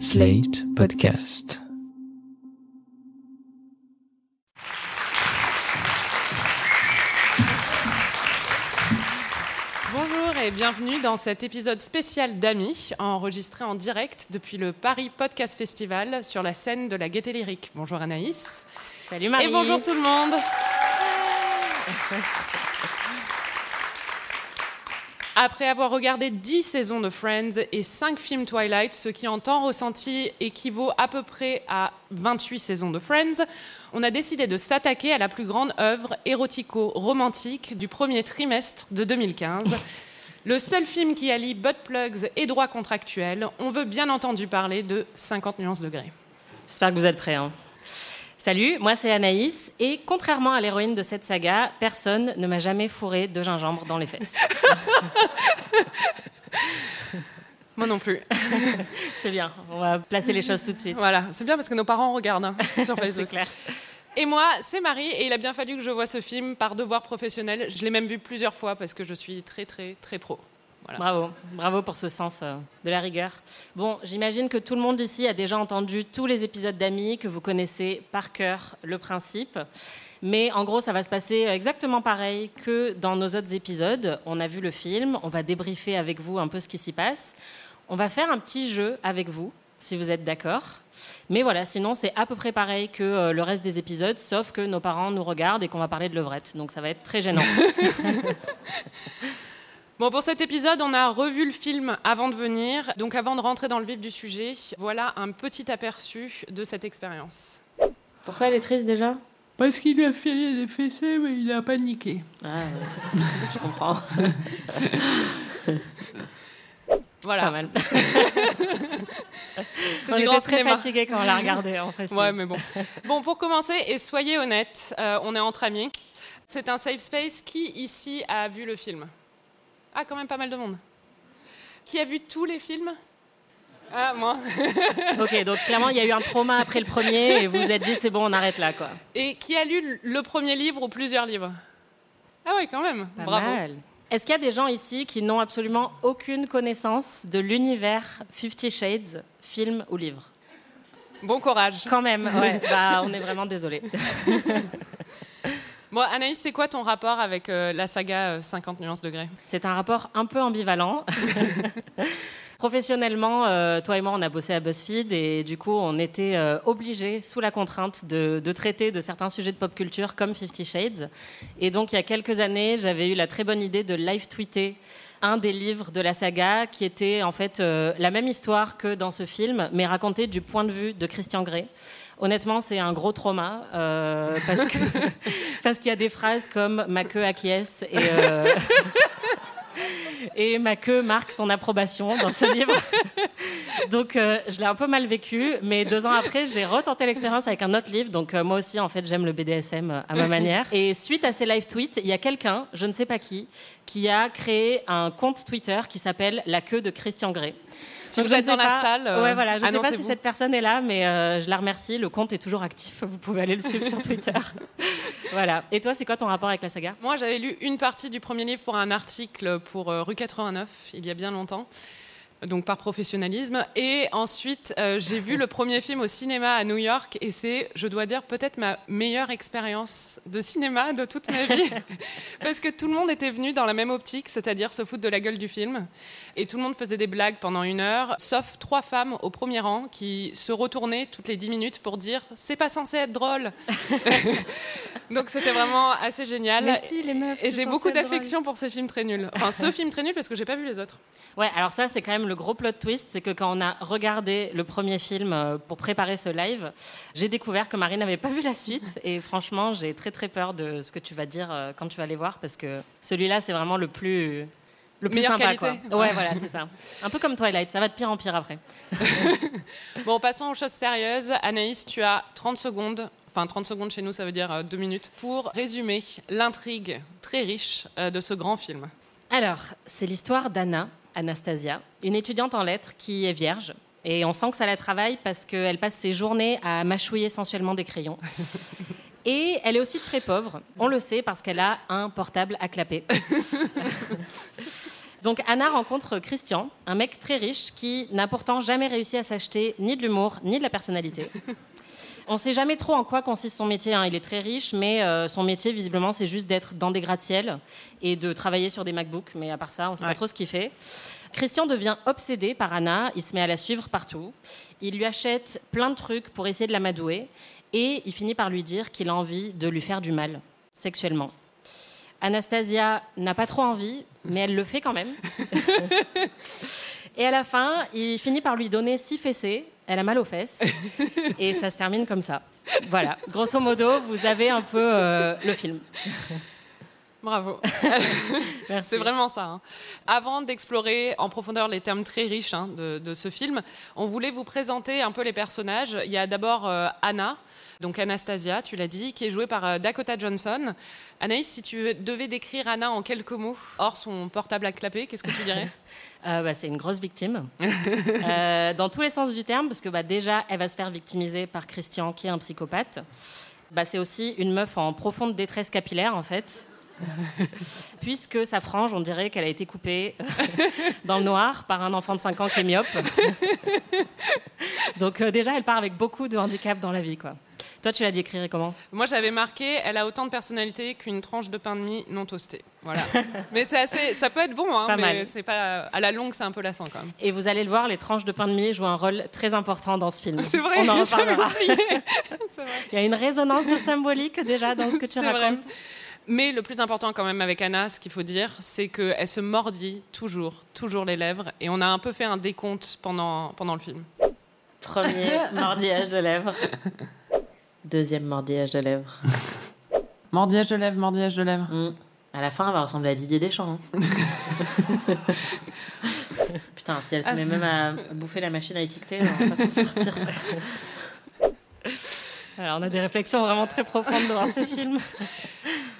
Slate Podcast. Bonjour et bienvenue dans cet épisode spécial d'Amis, enregistré en direct depuis le Paris Podcast Festival sur la scène de la Gaîté Lyrique. Bonjour Anaïs. Salut Marie. Et bonjour tout le monde. Après avoir regardé 10 saisons de Friends et 5 films Twilight, ce qui en temps ressenti équivaut à peu près à 28 saisons de Friends, on a décidé de s'attaquer à la plus grande œuvre érotico-romantique du premier trimestre de 2015. Le seul film qui allie butt plugs et droits contractuels, on veut bien entendu parler de 50 nuances de gré. J'espère que vous êtes prêts. hein. Salut, moi c'est Anaïs et contrairement à l'héroïne de cette saga, personne ne m'a jamais fourré de gingembre dans les fesses. Moi non plus. C'est bien, on va placer les choses tout de suite. Voilà, c'est bien parce que nos parents regardent hein, sur C'est Facebook. clair. Et moi, c'est Marie, et il a bien fallu que je voie ce film par devoir professionnel. Je l'ai même vu plusieurs fois parce que je suis très, très, très pro. Voilà. Bravo, bravo pour ce sens euh, de la rigueur. Bon, j'imagine que tout le monde ici a déjà entendu tous les épisodes d'Amis, que vous connaissez par cœur le principe. Mais en gros, ça va se passer exactement pareil que dans nos autres épisodes. On a vu le film, on va débriefer avec vous un peu ce qui s'y passe. On va faire un petit jeu avec vous, si vous êtes d'accord. Mais voilà, sinon c'est à peu près pareil que euh, le reste des épisodes, sauf que nos parents nous regardent et qu'on va parler de levrette. Donc ça va être très gênant. Bon, pour cet épisode, on a revu le film avant de venir. Donc, avant de rentrer dans le vif du sujet, voilà un petit aperçu de cette expérience. Pourquoi elle est triste déjà? Parce qu'il lui a filé des fessées, mais il a paniqué. Ah, ouais. je comprends. Voilà, Pas mal. c'est On du était grand très cinéma. fatigués quand on l'a regardé, en précise. Ouais, mais bon. Bon, pour commencer, et soyez honnêtes, euh, on est entre amis. C'est un safe space. Qui ici a vu le film? Ah, quand même pas mal de monde. Qui a vu tous les films Ah, moi. Ok, donc clairement, il y a eu un trauma après le premier et vous vous êtes dit, c'est bon, on arrête là, quoi. Et qui a lu le premier livre ou plusieurs livres? Ah oui, quand même. Pas Bravo. mal. Est-ce qu'il y a des gens ici qui n'ont absolument aucune connaissance de l'univers Fifty Shades, film ou livre? Bon courage. Quand même, ouais. Bah, on est vraiment désolé. Bon, Anaïs, c'est quoi ton rapport avec euh, la saga euh, 50 nuances de Grey? C'est un rapport un peu ambivalent. Professionnellement, euh, toi et moi, on a bossé à BuzzFeed et du coup, on était euh, obligés, sous la contrainte, de, de traiter de certains sujets de pop culture comme Fifty Shades. Et donc, il y a quelques années, j'avais eu la très bonne idée de live tweeter un des livres de la saga qui était en fait euh, la même histoire que dans ce film, mais racontée du point de vue de Christian Grey. Honnêtement, c'est un gros trauma euh, parce que parce qu'il y a des phrases comme ma queue acquiesce et euh, et ma queue marque son approbation dans ce livre. Donc euh, je l'ai un peu mal vécu, mais deux ans après, j'ai retenté l'expérience avec un autre livre. Donc euh, moi aussi, en fait, j'aime le BDSM à ma manière. Et suite à ces live tweets, il y a quelqu'un, je ne sais pas qui, qui a créé un compte Twitter qui s'appelle La queue de Christian Grey. Si Donc, vous êtes dans la salle, euh, ouais, voilà, je ne sais pas si cette personne est là, mais euh, je la remercie. Le compte est toujours actif. Vous pouvez aller le suivre sur Twitter. voilà. Et toi, c'est quoi ton rapport avec la saga? Moi, j'avais lu une partie du premier livre pour un article pour euh, Rue 89, il y a bien longtemps, donc par professionnalisme. Et ensuite, euh, j'ai vu le premier film au cinéma à New York, et c'est, je dois dire, peut-être ma meilleure expérience de cinéma de toute ma vie. Parce que tout le monde était venu dans la même optique, c'est-à-dire se foutre de la gueule du film. Et tout le monde faisait des blagues pendant une heure, sauf trois femmes au premier rang qui se retournaient toutes les dix minutes pour dire c'est pas censé être drôle. Donc c'était vraiment assez génial. Mais si, les meufs. Et j'ai beaucoup d'affection pour ces films très nuls. Enfin, ce film très nul parce que j'ai pas vu les autres. Ouais, alors ça, c'est quand même le gros plot twist, c'est que quand on a regardé le premier film euh, pour préparer ce live, j'ai découvert que Marie n'avait pas vu la suite, et franchement, j'ai très très peur de ce que tu vas dire euh, quand tu vas les voir, parce que celui-là, c'est vraiment le plus le plus Meilleure sympa, qualité. quoi. Ouais, voilà, c'est ça. Un peu comme Twilight, ça va de pire en pire après. Bon, passons aux choses sérieuses. Anaïs, tu as 30 secondes. Enfin, 30 secondes chez nous, ça veut dire 2 minutes. Pour résumer l'intrigue très riche euh, de ce grand film. Alors, c'est l'histoire d'Anna, Anastasia, une étudiante en lettres qui est vierge. Et on sent que ça la travaille parce qu'elle passe ses journées à mâchouiller sensuellement des crayons. Et elle est aussi très pauvre. On le sait parce qu'elle a un portable à clapper. Donc Anna rencontre Christian, un mec très riche qui n'a pourtant jamais réussi à s'acheter ni de l'humour ni de la personnalité. On ne sait jamais trop en quoi consiste son métier. hein. Il est très riche, mais euh, son métier, visiblement, c'est juste d'être dans des gratte-ciels et de travailler sur des MacBooks. Mais à part ça, on ne sait Ouais. pas trop ce qu'il fait. Christian devient obsédé par Anna. Il se met à la suivre partout. Il lui achète plein de trucs pour essayer de l'amadouer. Et il finit par lui dire qu'il a envie de lui faire du mal, sexuellement. Anastasia n'a pas trop envie, mais elle le fait quand même. Et à la fin, il finit par lui donner six fessées. Elle a mal aux fesses. Et ça se termine comme ça. Voilà. Grosso modo, vous avez un peu euh, le film. Bravo. C'est vraiment ça. hein. Avant d'explorer en profondeur les termes très riches hein, de, de ce film, on voulait vous présenter un peu les personnages. Il y a d'abord euh, Anna, donc Anastasia, tu l'as dit, qui est jouée par euh, Dakota Johnson. Anaïs, si tu devais décrire Anna en quelques mots, hors son portable à clapper, qu'est-ce que tu dirais Euh, bah, c'est une grosse victime. Dans tous les sens du terme, parce que bah, déjà, elle va se faire victimiser par Christian, qui est un psychopathe. Bah, c'est aussi une meuf en profonde détresse capillaire, en fait. Puisque sa frange, on dirait qu'elle a été coupée dans le noir par un enfant de 5 ans qui est myope. Donc euh, déjà, elle part avec beaucoup de handicap dans la vie. Quoi. Toi, tu la décrirais comment? Moi, j'avais marqué, elle a autant de personnalité qu'une tranche de pain de mie non toasté. Voilà. mais c'est assez, ça peut être bon, hein, Pas mais mal. c'est pas à la longue, c'est un peu lassant quand même. Et vous allez le voir, les tranches de pain de mie jouent un rôle très important dans ce film. C'est vrai, On en reparlera. vrai. Il y a une résonance symbolique déjà dans ce que tu C'est vrai. Mais le plus important quand même avec Anna, ce qu'il faut dire, c'est qu'elle se mordit toujours, toujours les lèvres. Et on a un peu fait un décompte pendant, pendant le film. Premier mordillage de lèvres. Deuxième mordillage de lèvres. Mordillage de lèvres, mordillage de lèvres. Mm. À la fin, elle va ressembler à Didier Deschamps. hein. Putain, si elle se Ah, met même à bouffer la machine à étiqueter, on va s'en sortir. Alors, on a des réflexions vraiment très profondes devant ce film.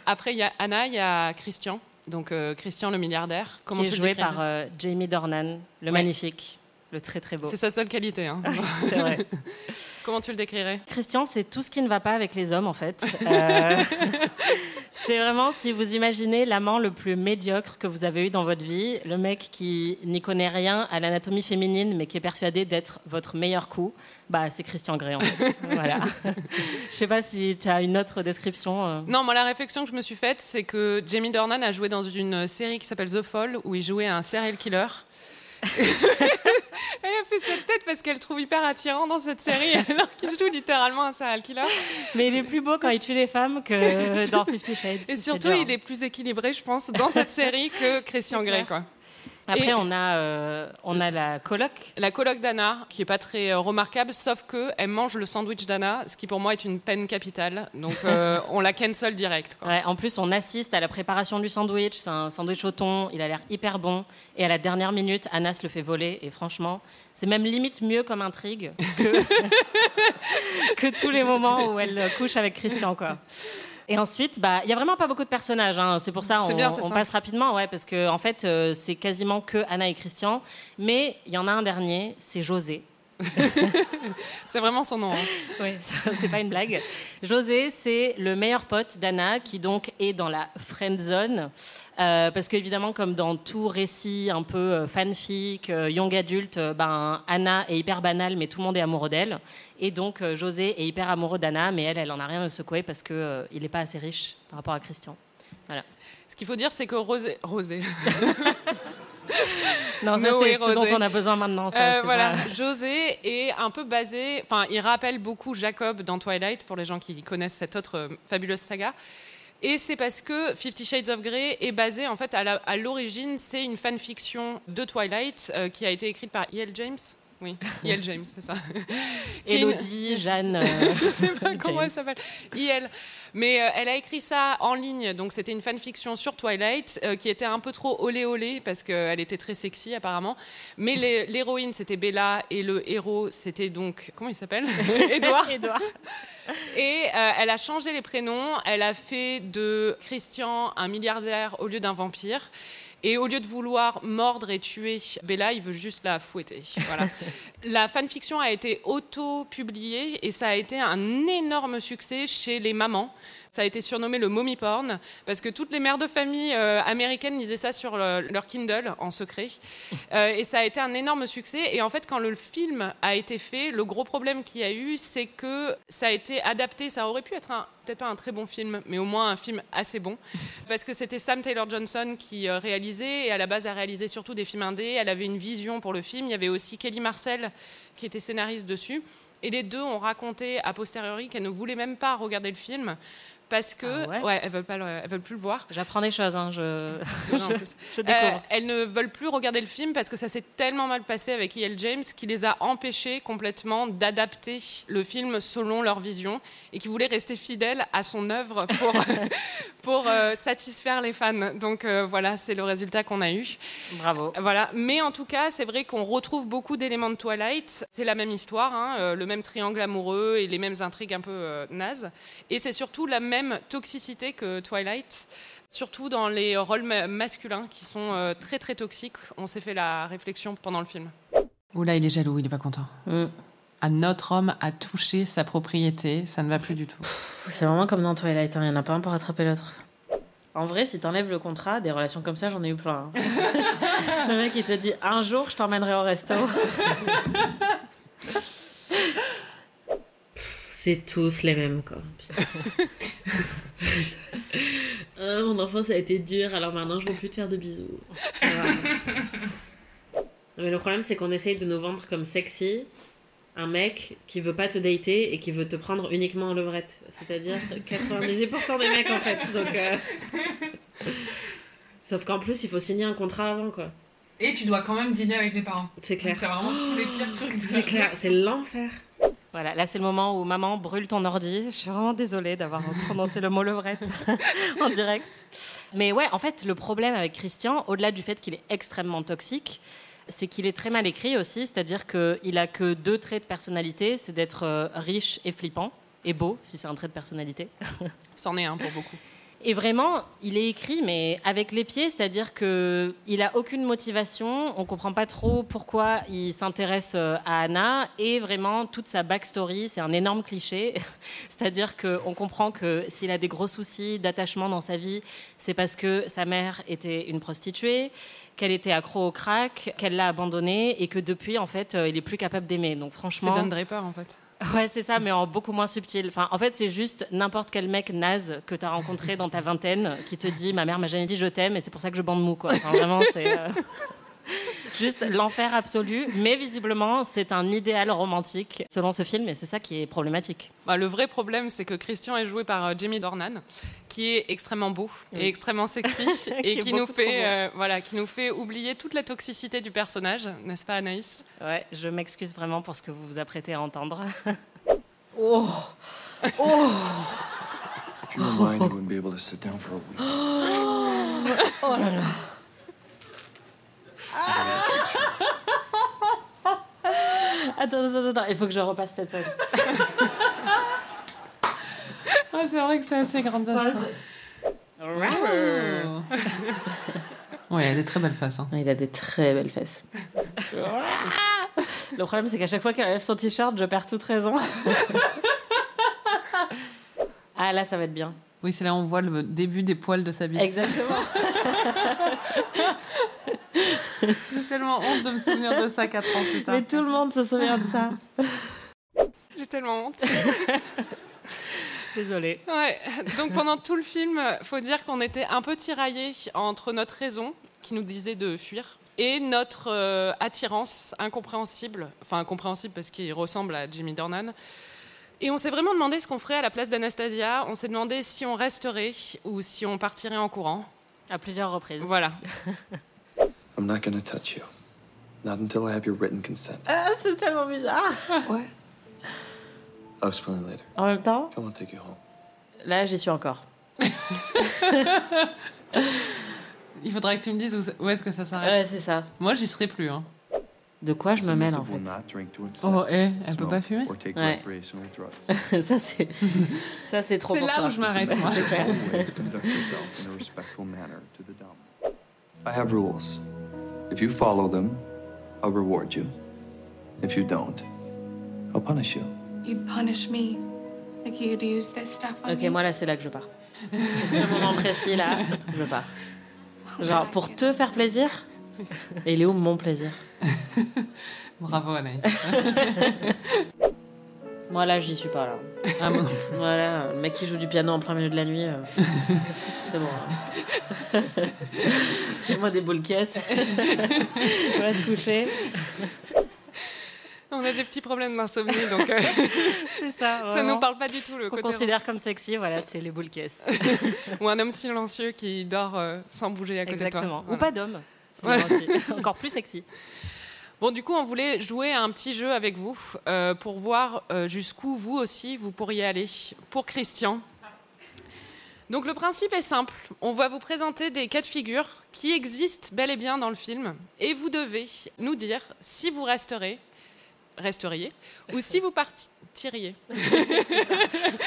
Après, il y a Anna, il y a Christian. Donc euh, Christian le milliardaire. Comment qui est tu joué par euh, Jamie Dornan, le Ouais. magnifique, très très beau. C'est sa seule qualité. hein. C'est vrai. Comment tu le décrirais? Christian, c'est tout ce qui ne va pas avec les hommes, en fait. Euh, c'est vraiment, si vous imaginez l'amant le plus médiocre que vous avez eu dans votre vie, le mec qui n'y connaît rien à l'anatomie féminine, mais qui est persuadé d'être votre meilleur coup, bah, c'est Christian Grey, en fait. voilà. Je sais pas si tu as une autre description. euh. Non, moi, la réflexion que je me suis faite, c'est que Jamie Dornan a joué dans une série qui s'appelle The Fall, où il jouait un serial killer. Elle a fait cette tête parce qu'elle trouve hyper attirant dans cette série, alors qu'il joue littéralement un serial killer. Mais il est plus beau quand il tue les femmes que dans Fifty Shades. Et surtout, il est plus équilibré, je pense, dans cette série que Christian Grey. Quoi. Après, Et- on, a, euh, on a la coloc. La coloc d'Anna, qui est pas très euh, remarquable, sauf que elle mange le sandwich d'Anna, ce qui pour moi est une peine capitale. Donc euh, on la cancel direct. quoi. Ouais, en plus, on assiste à la préparation du sandwich. C'est un sandwich au thon. Il a l'air hyper bon. Et à la dernière minute, Anna se le fait voler. Et franchement, c'est même limite mieux comme intrigue que, que tous les moments où elle couche avec Christian. Quoi. Et ensuite, bah, il y a vraiment pas beaucoup de personnages. hein. C'est pour ça on, bien, passe rapidement, ouais, parce que en fait, euh, c'est quasiment que Anna et Christian. Mais il y en a un dernier, c'est José. C'est vraiment son nom. hein. Oui, c'est pas une blague. José, c'est le meilleur pote d'Anna qui donc est dans la friend zone. Euh, parce qu'évidemment, comme dans tout récit un peu euh, fanfic, euh, young adulte, ben, Anna est hyper banale, mais tout le monde est amoureux d'elle. Et donc, José est hyper amoureux d'Anna, mais elle, elle en a rien à secouer parce qu'il n'est pas assez riche par rapport à Christian. Ce qu'il faut dire, c'est que Rosé, Rosé. Non, ça, No c'est ce dont on a besoin maintenant. Ça, Euh, voilà, pas- José est un peu basé, enfin, il rappelle beaucoup Jacob dans Twilight pour les gens qui connaissent cette autre fabuleuse saga. Et c'est parce que Fifty Shades of Grey est basé, en fait, à l'origine, c'est une fanfiction de Twilight euh, qui a été écrite par E.L. James. Oui, E.L. James, c'est ça. Une- Elodie, Jeanne. euh, je sais pas comment elle s'appelle. IL. Mais euh, elle a écrit ça en ligne, donc c'était une fanfiction sur Twilight euh, qui était un peu trop olé olé parce qu'elle était très sexy apparemment. Mais l'héroïne c'était Bella et le héros c'était donc comment il s'appelle Edouard. Édouard. Et euh, elle a changé les prénoms. Elle a fait de Christian un milliardaire au lieu d'un vampire. Et au lieu de vouloir mordre et tuer Bella, il veut juste la fouetter. Voilà. la fanfiction a été auto-publiée et ça a été un énorme succès chez les mamans. Ça a été surnommé le mommy porn parce que toutes les mères de famille euh, américaines lisaient ça sur le- leur Kindle en secret. Euh, et ça a été un énorme succès. Et en fait, quand le film a été fait, le gros problème qu'il y a eu, c'est que ça a été adapté. Ça aurait pu être un- peut-être pas un très bon film, mais au moins un film assez bon. Parce que c'était Sam Taylor Johnson qui euh, réalisait. Et à la base, elle réalisait surtout des films indés. Elle avait une vision pour le film. Il y avait aussi Kelly Marcel qui était scénariste dessus. Et les deux ont raconté a posteriori qu'elles ne voulaient même pas regarder le film parce que Ah ouais elles veulent pas, le- elles veulent plus le voir. J'apprends des choses, hein, je... Découvre. Euh, elles ne veulent plus regarder le film parce que ça s'est tellement mal passé avec E.L. James qui les a empêchés complètement d'adapter le film selon leur vision et qui voulaient rester fidèles à son œuvre pour, pour euh, satisfaire les fans. Donc euh, voilà, c'est le résultat qu'on a eu. Bravo. Voilà, mais en tout cas, c'est vrai qu'on retrouve beaucoup d'éléments de Twilight. C'est la même histoire, hein, le même triangle amoureux et les mêmes intrigues un peu nazes. Et c'est surtout la même toxicité que Twilight, surtout dans les rôles ma- masculins qui sont euh, très très toxiques. On s'est fait la réflexion pendant le film. Oula, il est jaloux, il est pas content. Mm. À notre homme a touché sa propriété, ça ne va plus du tout. C'est vraiment comme dans Twilight, hein, il n'y en a pas un pour rattraper l'autre. En vrai, si t'enlèves le contrat, des relations comme ça, j'en ai eu plein. hein. le mec, il te dit un jour, je t'emmènerai au resto. C'est tous les mêmes, quoi. Ah, mon enfance a été dure, alors maintenant je veux plus te faire de bisous. Ça va. Mais le problème, c'est qu'on essaye de nous vendre comme sexy un mec qui veut pas te dater et qui veut te prendre uniquement en levrette. C'est-à-dire 98% des mecs en fait. Donc, euh, Sauf qu'en plus, il faut signer un contrat avant quoi. Et tu dois quand même dîner avec les parents. C'est clair. T'as vraiment tous les pires trucs de C'est clair, c'est l'enfer. Voilà, là c'est le moment où maman brûle ton ordi. Je suis vraiment désolée d'avoir prononcé le mot levrette en direct. Mais ouais, en fait, le problème avec Christian, au-delà du fait qu'il est extrêmement toxique, c'est qu'il est très mal écrit aussi, c'est-à-dire qu'il a que deux traits de personnalité, c'est d'être euh, riche et flippant, et beau, si c'est un trait de personnalité. C'en est un pour beaucoup. Et vraiment, il est écrit, mais avec les pieds, c'est-à-dire que il a aucune motivation. On comprend pas trop pourquoi il s'intéresse euh, à Anna et vraiment toute sa backstory, c'est un énorme cliché. c'est-à-dire qu'on comprend que s'il a des gros soucis d'attachement dans sa vie, c'est parce que sa mère était une prostituée, qu'elle était accro au crack, qu'elle l'a abandonné et que depuis, en fait, euh, il est plus capable d'aimer. Donc C'est franchement, Don Draper en fait. Ouais, c'est ça, mais en beaucoup moins subtil. Enfin, en fait, c'est juste n'importe quel mec naze que tu as rencontré dans ta vingtaine qui te dit Ma mère m'a jamais dit je t'aime et c'est pour ça que je bande mou, quoi. Enfin, vraiment, c'est. euh, Juste l'enfer absolu, mais visiblement c'est un idéal romantique selon ce film et c'est ça qui est problématique. Bah, le vrai problème, c'est que Christian est joué par euh, Jamie Dornan, qui est extrêmement beau Oui. et extrêmement sexy, Qui et qui nous, fait, euh, voilà, qui nous fait oublier toute la toxicité du personnage, n'est-ce pas Anaïs? Ouais, je m'excuse vraiment pour ce que vous vous apprêtez à entendre. oh Oh If you were mine, you wouldn't be able to sit down for a week. Oh là là Attends, attends, attends, il faut que je repasse cette scène. C'est vrai que c'est assez grand ça. Euh. Ouais, il a des très belles faces. Hein. Il a des très belles fesses. Le problème, c'est qu'à chaque fois qu'elle lève son t-shirt, je perds toute raison. ah, là, ça va être bien. Oui, c'est là où on voit le début des poils de sa bite. Exactement. J'ai tellement honte de me souvenir de ça 4 ans plus tard. Mais tout le monde se souvient de ça. J'ai tellement honte. Désolée. Ouais. Donc pendant tout le film, faut dire qu'on était un peu tiraillés entre notre raison, qui nous disait de fuir, et notre euh, attirance incompréhensible, enfin incompréhensible parce qu'il ressemble à Jimmy Dornan. Et on s'est vraiment demandé ce qu'on ferait à la place d'Anastasia. On s'est demandé si on resterait ou si on partirait en courant. À plusieurs reprises. Voilà. I'm not gonna touch you. Not until I have your written consent. Ah, c'est tellement bizarre. What? I'll explain later. En même temps, Come on, take you home. là, j'y suis encore. Il faudra que tu me dises où, est-ce que ça s'arrête. Ouais, c'est ça. Moi, j'y serai plus. Hein. De quoi je me mêle, en fait? Oh, eh, elle peut smoke, pas fumer? or take Ouais. Ça, c'est... Ça, c'est trop C'est là toi. où je m'arrête, moi. C'est clair. I have rules. If you follow them, I'll reward you. If you don't, I'll punish you. You'd punish me. Like you'd use this stuff on Ok, me? moi là, c'est là que je pars. C'est ce moment précis là, je pars. Genre, pour te faire plaisir Et il est où mon plaisir? Bravo Anaïs. Moi là, j'y suis pas là. Ah, bon. Voilà, le mec qui joue du piano en plein milieu de la nuit, euh, c'est bon. hein. Fais-moi des boules caisses. Va te coucher. On a des petits problèmes d'insomnie, donc euh, C'est ça. ça vraiment. nous parle pas du tout le Ce qu'on considère comme sexy, voilà, c'est les boules caisses. ou un homme silencieux qui dort euh, sans bouger à côté Exactement. de toi. Ou pas d'homme. Voilà. Encore plus sexy. Bon, du coup, on voulait jouer à un petit jeu avec vous euh, pour voir euh, jusqu'où vous aussi vous pourriez aller. Pour Christian. Donc le principe est simple. On va vous présenter des cas de figure qui existent bel et bien dans le film, et vous devez nous dire si vous resterez, resteriez, ou si vous partiriez.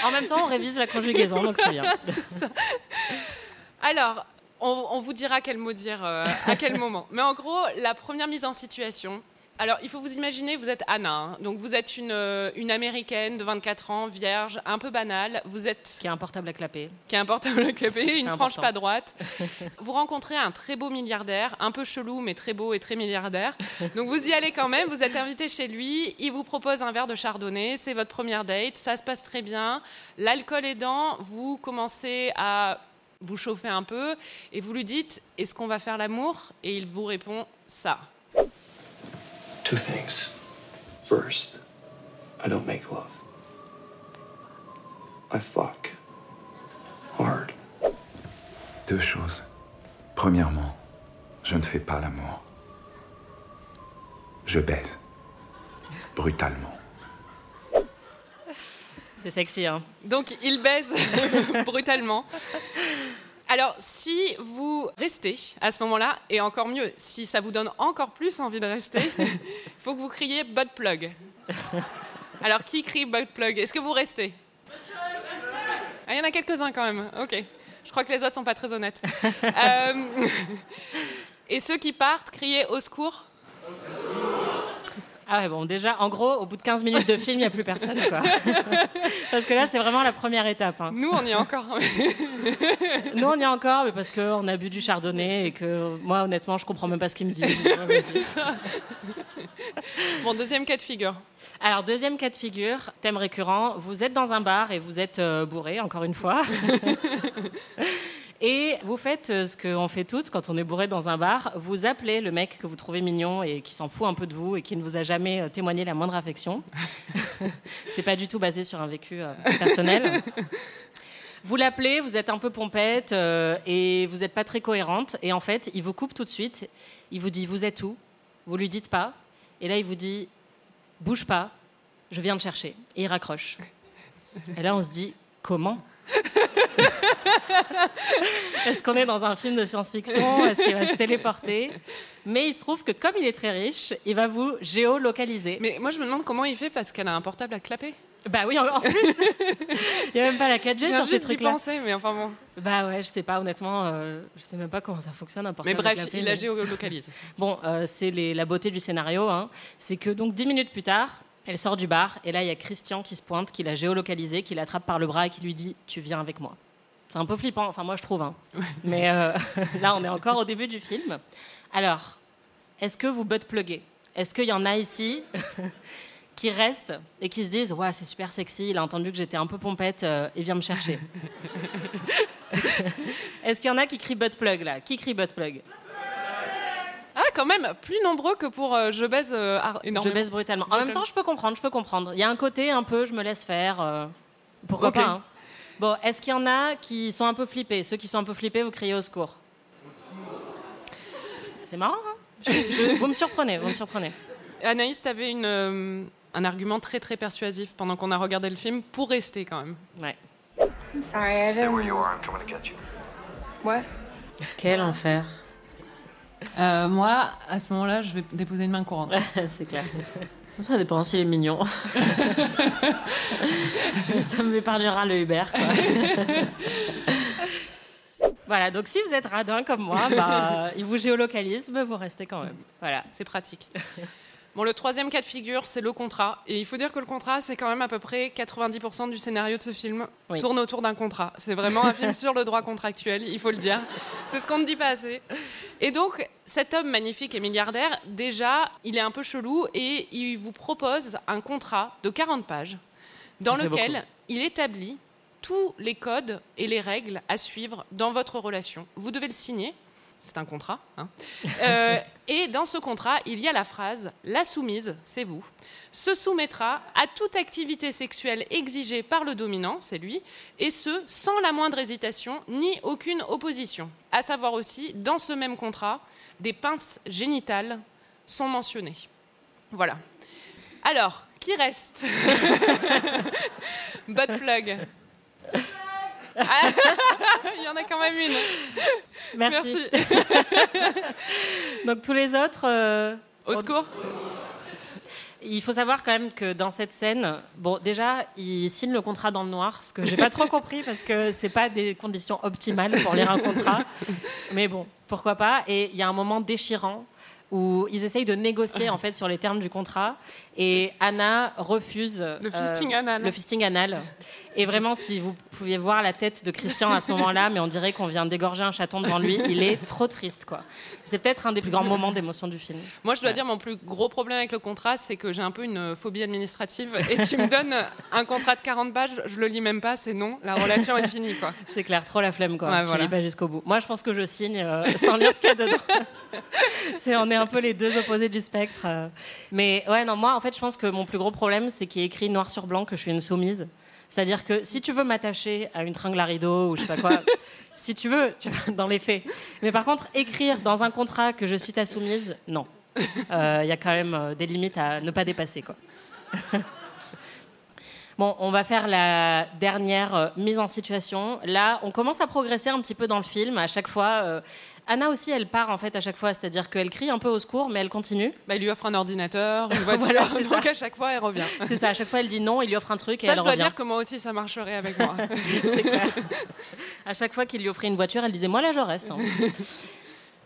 En même temps, on révise la conjugaison, donc c'est bien. Alors, on, on vous dira quel mot dire euh, à quel moment. Mais en gros, la première mise en situation. Alors, il faut vous imaginer, vous êtes Anna. hein. Donc, vous êtes une, euh, une américaine de 24 ans, vierge, un peu banale. Vous êtes Qui a un portable à clapper. qui a un portable à clapper, une frange important. pas droite. Vous rencontrez un très beau milliardaire, un peu chelou, mais très beau et très milliardaire. Donc vous y allez quand même, vous êtes invité chez lui, il vous propose un verre de chardonnay, c'est votre première date, ça se passe très bien. L'alcool aidant, vous commencez à vous chauffer un peu et vous lui dites Est-ce qu'on va faire l'amour? Et il vous répond Ça. Two things. First, I don't make love. I fuck. Hard. Deux choses. Premièrement, je ne fais pas l'amour. Je baise. Brutalement. C'est sexy, hein. Donc il baise brutalement. Alors, si vous restez à ce moment-là, et encore mieux, si ça vous donne encore plus envie de rester, il faut que vous criez butt plug. Alors, qui crie butt plug Est-ce que vous restez? Ah, Il y en a quelques-uns quand même. Ok. Je crois que les autres sont pas très honnêtes. Euh, et ceux qui partent, criez au secours. Ah ouais, bon, déjà, en gros, au bout de 15 minutes de film, il n'y a plus personne, quoi. parce que là, c'est vraiment la première étape. hein. Nous, on y est encore. Nous, on y est encore, mais parce qu'on a bu du chardonnay et que moi, honnêtement, je comprends même pas ce qu'il me dit. C'est ça. Bon, deuxième cas de figure. Alors, deuxième cas de figure, thème récurrent, vous êtes dans un bar et vous êtes euh, bourré, encore une fois. Et vous faites euh, ce qu'on fait toutes quand on est bourré dans un bar, vous appelez le mec que vous trouvez mignon et qui s'en fout un peu de vous et qui ne vous a jamais euh, témoigné la moindre affection. C'est pas du tout basé sur un vécu euh, personnel. Vous l'appelez, vous êtes un peu pompette euh, et vous n'êtes pas très cohérente. Et en fait, il vous coupe tout de suite. Il vous dit Vous êtes où? Vous lui dites pas. Et là, il vous dit Bouge pas, je viens te chercher. Et il raccroche. Et là, on se dit Comment? Est-ce qu'on est dans un film de science-fiction Est-ce qu'il va se téléporter? Mais il se trouve que comme il est très riche, il va vous géolocaliser. Mais moi, je me demande comment il fait parce qu'elle a un portable à clapper. Bah oui, en, en plus, il n'y a même pas la 4G J'ai sur ces trucs-là. penser, mais enfin bon. Bah ouais, je sais pas, honnêtement, euh, je sais même pas comment ça fonctionne un Mais portable bref, clapé, il la mais- géolocalise. Bon, euh, c'est la beauté du scénario. hein. C'est que donc dix minutes plus tard, elle sort du bar et là il y a Christian qui se pointe, qui l'a géolocalisé, qui l'attrape par le bras et qui lui dit "Tu viens avec moi." C'est un peu flippant, enfin moi je trouve. hein. Mais euh, là on est encore au début du film. Alors, est-ce que vous butt pluguez Est-ce qu'il y en a ici qui restent et qui se disent "Ouais, c'est super sexy, il a entendu que j'étais un peu pompette, euh, il vient me chercher?" Est-ce qu'il y en a qui crient butt plug là? Qui crie butt plug Ah, quand même, plus nombreux que pour euh, Je baise euh, ar- Je énormément. baisse brutalement. En même temps, je peux comprendre, je peux comprendre. Il y a un côté un peu, je me laisse faire. euh, pourquoi Ok. pas hein. Bon, est-ce qu'il y en a qui sont un peu flippés? Ceux qui sont un peu flippés, vous criez au secours. C'est marrant, hein Je- je- Vous me surprenez, vous me surprenez. Anaïs, tu avais un argument très très persuasif pendant qu'on a regardé le film pour rester quand même. Ouais. I'm sorry, I didn't. I'm coming to get you. What? Quel enfer. Euh, moi, à ce moment-là, je vais déposer une main courante. C'est clair. Ça dépend s'il est mignon. Ça m'épargnera le Uber. quoi. voilà, donc si vous êtes radin comme moi, bah, il vous géolocalise, mais vous restez quand même. Voilà. C'est pratique. Bon, le troisième cas de figure, c'est le contrat. Et il faut dire que le contrat, c'est quand même à peu près 90% du scénario de ce film Oui. tourne autour d'un contrat. C'est vraiment un film sur le droit contractuel, il faut le dire. C'est ce qu'on ne dit pas assez. Et donc, cet homme magnifique et milliardaire, déjà, il est un peu chelou et il vous propose un contrat de 40 pages dans Ça lequel il établit tous les codes et les règles à suivre dans votre relation. Vous devez le signer. C'est un contrat. hein. Euh, et dans ce contrat, il y a la phrase La soumise, c'est vous, se soumettra à toute activité sexuelle exigée par le dominant, c'est lui, et ce, sans la moindre hésitation ni aucune opposition. À savoir aussi, dans ce même contrat, des pinces génitales sont mentionnées. Voilà. Alors, qui reste? Butt plug. Il y en a quand même une. Merci. Donc tous les autres. euh, Au secours. Il faut savoir quand même que dans cette scène, bon, déjà, il signe le contrat dans le noir, ce que j'ai pas trop compris parce que c'est pas des conditions optimales pour lire un contrat. Mais bon, pourquoi pas. Et il y a un moment déchirant où ils essayent de négocier en fait sur les termes du contrat et Anna refuse Le euh, fisting anal. le fisting anal. Et vraiment, si vous pouviez voir la tête de Christian à ce moment-là, mais on dirait qu'on vient d'égorger un chaton devant lui, il est trop triste, quoi. C'est peut-être un des plus grands moments d'émotion du film. Moi, je dois Ouais. dire, mon plus gros problème avec le contrat, c'est que j'ai un peu une phobie administrative. Et tu me donnes un contrat de 40 pages, je le lis même pas, c'est non, la relation est finie, quoi. C'est clair, trop la flemme, quoi. Ouais, tu voilà. lis pas jusqu'au bout. Moi, je pense que je signe euh, sans lire ce qu'il y a dedans. c'est, on est un peu les deux opposés du spectre. euh. Mais ouais, non, moi, en fait, je pense que mon plus gros problème, c'est qu'il a écrit noir sur blanc que je suis une soumise. C'est-à-dire que si tu veux m'attacher à une tringle à rideau ou je sais pas quoi, si tu veux, tu dans les faits. Mais par contre, écrire dans un contrat que je suis ta soumise, non. Euh, Il y a quand même euh, des limites à ne pas dépasser, quoi. Bon, on va faire la dernière euh, mise en situation. Là, on commence à progresser un petit peu dans le film. À chaque fois, euh, Anna aussi, elle part en fait à chaque fois, c'est-à-dire qu'elle crie un peu au secours, mais elle continue. Bah, il lui offre un ordinateur, une voiture, Voilà, donc ça. à chaque fois, elle revient. C'est ça. À chaque fois, elle dit non, il lui offre un truc et Ça, elle je dois revient. dire que moi aussi, ça marcherait avec moi. C'est clair. À chaque fois qu'il lui offrait une voiture, elle disait moi là je reste. hein.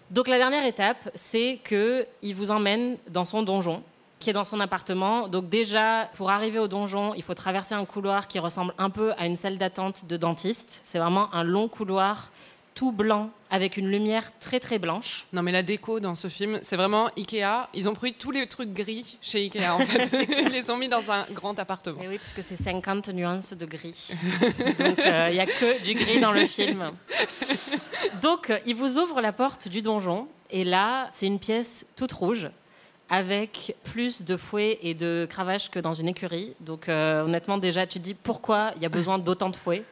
Donc la dernière étape, c'est que il vous emmène dans son donjon qui est dans son appartement. Donc déjà, pour arriver au donjon, il faut traverser un couloir qui ressemble un peu à une salle d'attente de dentiste. C'est vraiment un long couloir tout blanc avec une lumière très très blanche. Non, mais la déco dans ce film, c'est vraiment Ikea. Ils ont pris tous les trucs gris chez Ikea, en fait. Ils les ont mis dans un grand appartement. Et oui, parce que c'est 50 nuances de gris. Donc euh, il n'y a que du gris dans le film. Donc euh, il vous ouvre la porte du donjon et là, c'est une pièce toute rouge avec plus de fouets et de cravaches que dans une écurie. Donc euh, honnêtement, déjà, tu te dis pourquoi il y a besoin d'autant de fouets.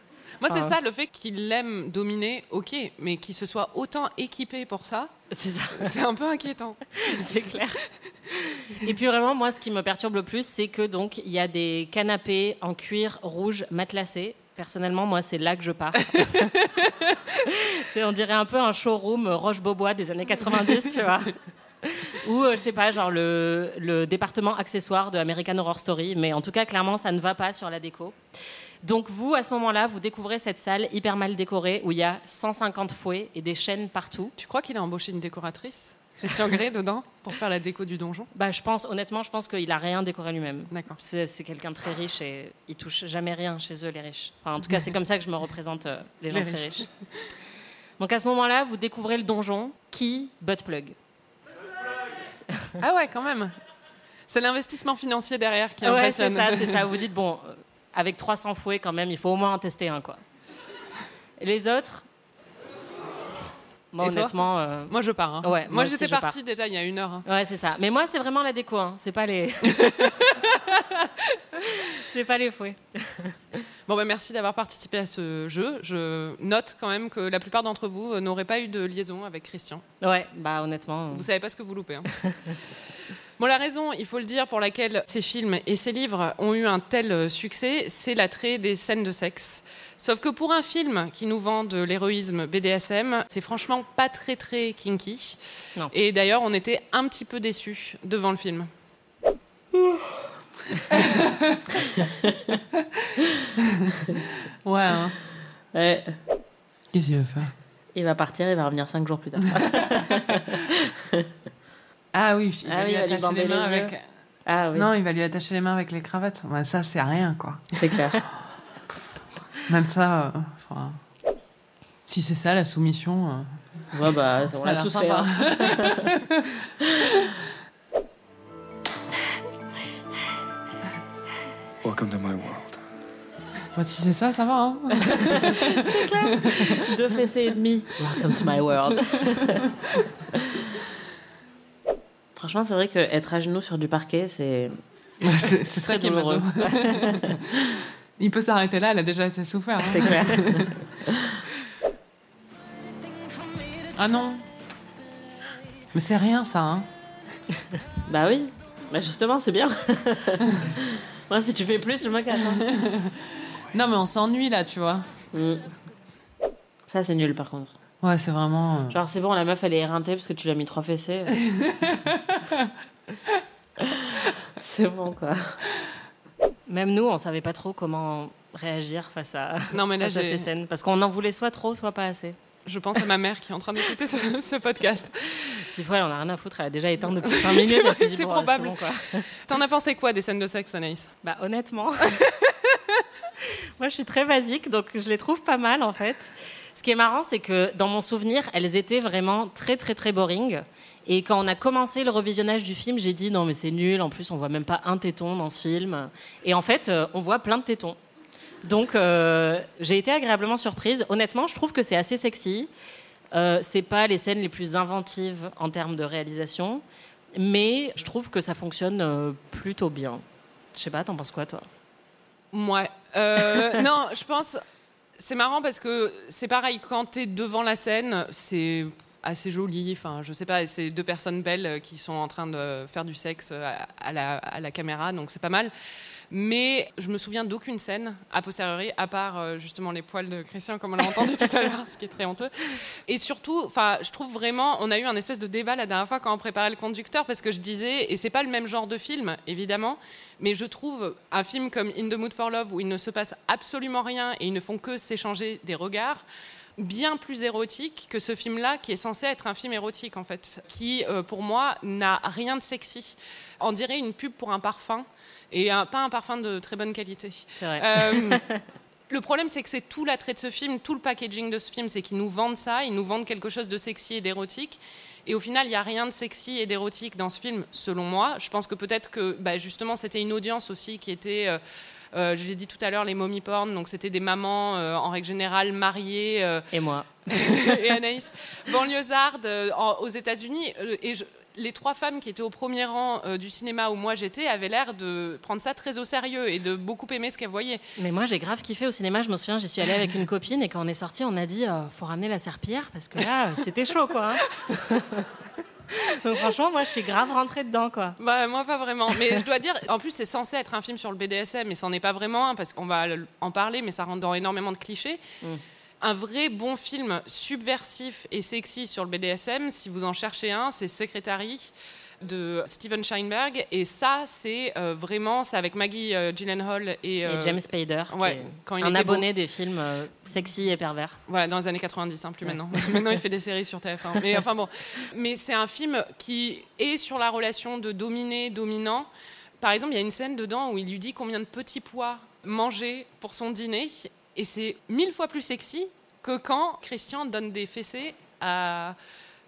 Moi, c'est Ah. ça, le fait qu'il aime dominer, ok, mais qu'il se soit autant équipé pour ça, C'est ça. c'est un peu inquiétant. c'est clair. Et puis vraiment, moi, ce qui me perturbe le plus, c'est que donc il y a des canapés en cuir rouge matelassé. Personnellement, moi, c'est là que je pars. c'est, on dirait un peu un showroom Roche-Beaubois des années 90, tu vois. Ou, euh, je sais pas, genre le, le département accessoire de American Horror Story. Mais en tout cas, clairement, ça ne va pas sur la déco. Donc, vous, à ce moment-là, vous découvrez cette salle hyper mal décorée où il y a 150 fouets et des chaînes partout. Tu crois qu'il a embauché une décoratrice Christian Grey dedans pour faire la déco du donjon? Bah, je pense, honnêtement, je pense qu'il a rien décoré lui-même. D'accord. C'est c'est quelqu'un de très riche et il touche jamais rien chez eux, les riches. Enfin, en tout cas, c'est comme ça que je me représente euh, les gens Les très riches. riches. Donc à ce moment-là, vous découvrez le donjon qui butt plug. Ah ouais, quand même. C'est l'investissement financier derrière qui Ouais, c'est impressionne. ça, c'est ça. Vous dites bon, avec 300 fouets quand même, il faut au moins en tester un quoi. Les autres? Moi, Et honnêtement, euh, Moi, je pars. hein. Ouais, moi j'étais pars. partie déjà il y a une heure. hein. ouais, c'est ça. Mais moi, c'est vraiment la déco, hein. c'est pas les, c'est pas les fouets. Bon, bah, merci d'avoir participé à ce jeu. Je note quand même que la plupart d'entre vous euh, n'auraient pas eu de liaison avec Christian. Ouais, bah honnêtement. Vous savez pas ce que vous loupez. Bon, la raison, il faut le dire, pour laquelle ces films et ces livres ont eu un tel euh, succès, c'est l'attrait des scènes de sexe. Sauf que pour un film qui nous vend de l'héroïsme BDSM, c'est franchement pas très très kinky. Non. Et d'ailleurs, on était un petit peu déçus devant le film. Ouais, hein. Ouais. Qu'est-ce qu'il veut faire? Il va partir, il va revenir cinq jours plus tard. Ah oui, il va Ah oui, lui il va lui attacher les mains les avec. Ah oui, Non, il va lui attacher les mains avec les cravates. Ouais, ça, c'est rien, quoi. c'est clair. Même ça. euh, enfin, Si c'est ça la soumission. euh, Ouais, bah, on l'a tous fait. sympa. hein. Welcome to my world. bah, si c'est ça, ça va. Hein Deux fessées et demi. Welcome to my world. Franchement, c'est vrai que être à genoux sur du parquet, c'est c'est très douloureux. Il peut s'arrêter là, elle a déjà assez souffert. hein. C'est clair. Ah non. Mais c'est rien, ça. Hein. bah oui. Bah justement, c'est bien. Moi, si tu fais plus, je me casse. hein. Non, mais on s'ennuie là, tu vois. Mm. Ça, c'est nul par contre. Ouais, c'est vraiment. euh, Genre, c'est bon, la meuf, elle est éreintée parce que tu lui as mis trois fessées. c'est bon, quoi. Même nous, on savait pas trop comment réagir face à, Non, mais là, face à ces scènes. Parce qu'on en voulait soit trop, soit pas assez. je pense à ma mère qui est en train d'écouter ce, ce podcast. S'il faut, elle en a rien à foutre. Elle a déjà éteint depuis 5 minutes. C'est bon, probable. bon, quoi. T'en as pensé quoi des scènes de sexe, Anaïs? Bah, honnêtement, moi, je suis très basique, donc je les trouve pas mal, en fait. Ce qui est marrant, c'est que dans mon souvenir, elles étaient vraiment très, très, très boring. Et quand on a commencé le revisionnage du film, j'ai dit non, mais c'est nul. En plus, on voit même pas un téton dans ce film. Et en fait, euh, on voit plein de tétons. Donc, euh, j'ai été agréablement surprise. Honnêtement, je trouve que c'est assez sexy. Euh, c'est pas les scènes les plus inventives en termes de réalisation, mais je trouve que ça fonctionne euh, plutôt bien. Je sais pas, t'en penses quoi, toi? Euh, non, je pense. C'est marrant parce que c'est pareil, quand t'es devant la scène, c'est assez joli. Enfin, je sais pas, c'est deux personnes belles qui sont en train de faire du sexe à la, à la caméra, donc c'est pas mal. Mais je me souviens d'aucune scène a posteriori, à part euh, justement les poils de Christian, comme on l'a entendu tout à l'heure, ce qui est très honteux. Et surtout, je trouve vraiment, on a eu un espèce de débat la dernière fois quand on préparait le conducteur, parce que je disais, et c'est pas le même genre de film, évidemment, mais je trouve un film comme In the Mood for Love, où il ne se passe absolument rien et ils ne font que s'échanger des regards, bien plus érotique que ce film-là, qui est censé être un film érotique, en fait, qui, euh, pour moi, n'a rien de sexy. On dirait une pub pour un parfum, et un- pas un parfum de très bonne qualité. C'est vrai. Euh, le problème, c'est que c'est tout l'attrait de ce film, tout le packaging de ce film, c'est qu'ils nous vendent ça, ils nous vendent quelque chose de sexy et d'érotique. Et au final, il n'y a rien de sexy et d'érotique dans ce film, selon moi. Je pense que peut-être que, bah, justement, c'était une audience aussi qui était. euh, euh, J'ai dit tout à l'heure les mommy porn, donc c'était des mamans euh, en règle générale mariées euh, Et moi. et Anaïs, banlieusarde euh, en- aux États-Unis. et je- les trois femmes qui étaient au premier rang euh, du cinéma où moi j'étais avaient l'air de prendre ça très au sérieux et de beaucoup aimer ce qu'elles voyaient. Mais moi, j'ai grave kiffé au cinéma. Je me souviens, j'y suis allée avec une copine et quand on est sorti, on a dit euh, faut ramener la serpillière parce que là, c'était chaud, quoi. hein. Donc franchement, moi, je suis grave rentrée dedans, quoi. Bah, moi, pas vraiment. Mais je dois dire, en plus, c'est censé être un film sur le BDSM, mais c'en est pas vraiment un, parce qu'on va en parler, mais ça rentre dans énormément de clichés. Mm. Un vrai bon film subversif et sexy sur le BDSM, si vous en cherchez un, c'est Secretary de Steven Scheinberg. Et ça, c'est euh, vraiment, c'est avec Maggie euh, Gyllenhaal et, Et euh, James Spader, qui ouais, est quand il un beau. abonné des films sexy et pervers. Voilà, dans les années 90, hein, plus Ouais. maintenant. maintenant, il fait des séries sur TF1. Mais enfin bon, mais c'est un film qui est sur la relation de dominé-dominant. Par exemple, il y a une scène dedans où il lui dit combien de petits pois manger pour son dîner, et c'est mille fois plus sexy que quand Christian donne des fessées à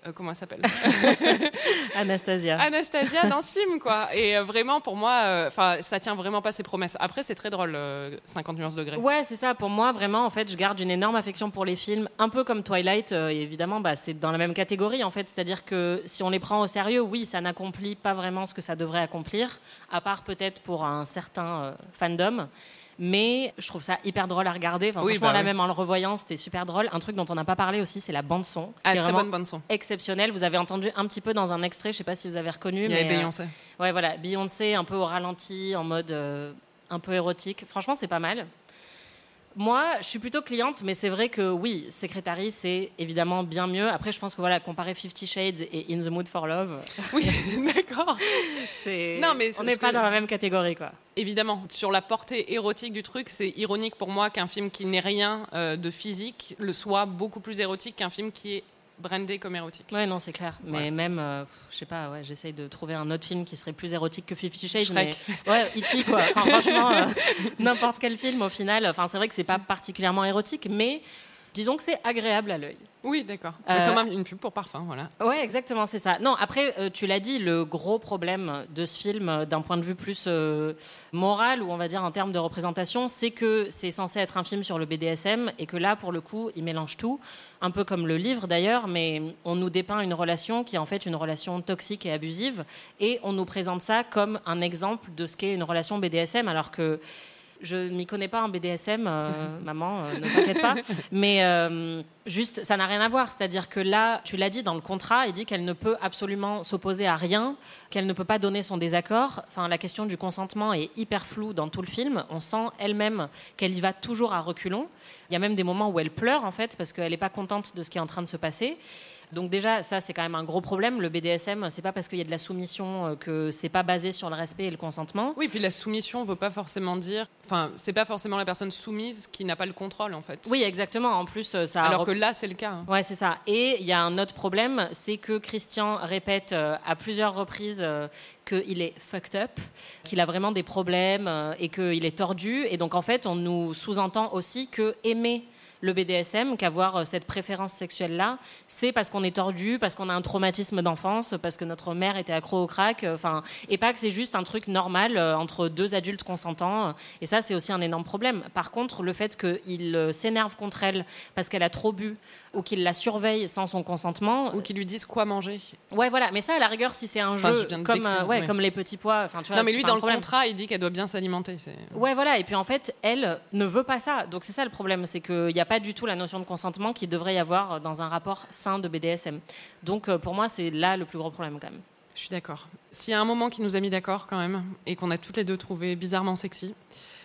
euh, comment elle s'appelle Anastasia. Anastasia dans ce film quoi. Et euh, vraiment pour moi, euh, enfin ça tient vraiment pas ses promesses. Après c'est très drôle, euh, 50 nuances degrés. Ouais, c'est ça. Pour moi, vraiment, en fait, je garde une énorme affection pour les films, un peu comme Twilight. euh, évidemment, bah, c'est dans la même catégorie, en fait. C'est-à-dire que si on les prend au sérieux, oui, ça n'accomplit pas vraiment ce que ça devrait accomplir, à part peut-être pour un certain euh, fandom. Mais je trouve ça hyper drôle à regarder. Enfin, Oui, franchement, bah là oui. même en le revoyant, c'était super drôle. Un truc dont on n'a pas parlé aussi, c'est la bande son. Ah, très bonne bande son. exceptionnelle. Vous avez entendu un petit peu dans un extrait, je sais pas si vous avez reconnu. Il y avait mais, euh, Beyoncé. Ouais, voilà, Beyoncé un peu au ralenti, en mode euh, un peu érotique. Franchement, c'est pas mal. Moi, je suis plutôt cliente, mais c'est vrai que oui, Secretary, c'est évidemment bien mieux. Après, je pense que voilà, comparer Fifty Shades et In the Mood for Love, Oui, d'accord. c'est Non, mais on n'est pas que- dans la même catégorie, quoi. Évidemment, sur la portée érotique du truc, c'est ironique pour moi qu'un film qui n'est rien euh, de physique le soit beaucoup plus érotique qu'un film qui est brandé comme érotique. Ouais, non, c'est clair. Mais Ouais. même, euh, je sais pas, ouais, j'essaye de trouver un autre film qui serait plus érotique que Fifty Shades. Mais... Ouais, E.T. quoi. Enfin, franchement, euh, n'importe quel film au final. Enfin, c'est vrai que c'est pas particulièrement érotique, mais disons que c'est agréable à l'œil. Oui, d'accord. Euh, Comme un- une pub pour parfum, voilà. Ouais, exactement, c'est ça. Non, après, euh, tu l'as dit, le gros problème de ce film, euh, d'un point de vue plus moral ou on va dire en termes de représentation, c'est que c'est censé être un film sur le BDSM et que là, pour le coup, il mélange tout, un peu comme le livre d'ailleurs, mais on nous dépeint une relation qui est en fait une relation toxique et abusive et on nous présente ça comme un exemple de ce qu'est une relation BDSM, alors que je ne m'y connais pas en BDSM, euh, maman, euh, ne t'inquiète pas. Mais euh, juste, ça n'a rien à voir. C'est-à-dire que là, tu l'as dit dans le contrat, il dit qu'elle ne peut absolument s'opposer à rien, qu'elle ne peut pas donner son désaccord. Enfin, la question du consentement est hyper floue dans tout le film. On sent elle-même qu'elle y va toujours à reculons. Il y a même des moments où elle pleure, en fait, parce qu'elle n'est pas contente de ce qui est en train de se passer. Donc déjà, ça c'est quand même un gros problème. Le BDSM, c'est pas parce qu'il y a de la soumission euh, que c'est pas basé sur le respect et le consentement. Oui, puis la soumission ne veut pas forcément dire. Enfin, c'est pas forcément la personne soumise qui n'a pas le contrôle, en fait. Oui, exactement. En plus, euh, ça. Alors que là, c'est le cas. hein. Ouais, c'est ça. Et il y a un autre problème, c'est que Christian répète euh, à plusieurs reprises qu'il est fucked up, qu'il a vraiment des problèmes et qu'il est tordu. Et donc, en fait, on nous sous-entend aussi que aimer le BDSM, qu'avoir euh, cette préférence sexuelle-là, c'est parce qu'on est tordu, parce qu'on a un traumatisme d'enfance, parce que notre mère était accro au crack, euh, enfin, et pas que c'est juste un truc normal euh, entre deux adultes consentants. Et ça, c'est aussi un énorme problème. Par contre, le fait qu'il s'énerve contre elle parce qu'elle a trop bu, ou qu'il la surveille sans son consentement, Ou qui lui disent quoi manger. ouais, voilà. Mais ça, à la rigueur, si c'est un Enfin, jeu je comme, euh, ouais, oui. comme les petits pois, enfin, tu vois, non, mais lui, dans le problème. contrat, il dit qu'elle doit bien s'alimenter. Ouais, voilà. Et puis en fait, elle ne veut pas ça. Donc c'est ça le problème, c'est qu'il n'y a pas du tout la notion de consentement qu'il devrait y avoir dans un rapport sain de BDSM. Donc euh, pour moi, c'est là le plus gros problème quand même. Je suis d'accord. S'il y a un moment qui nous a mis d'accord quand même, et qu'on a toutes les deux trouvé bizarrement sexy,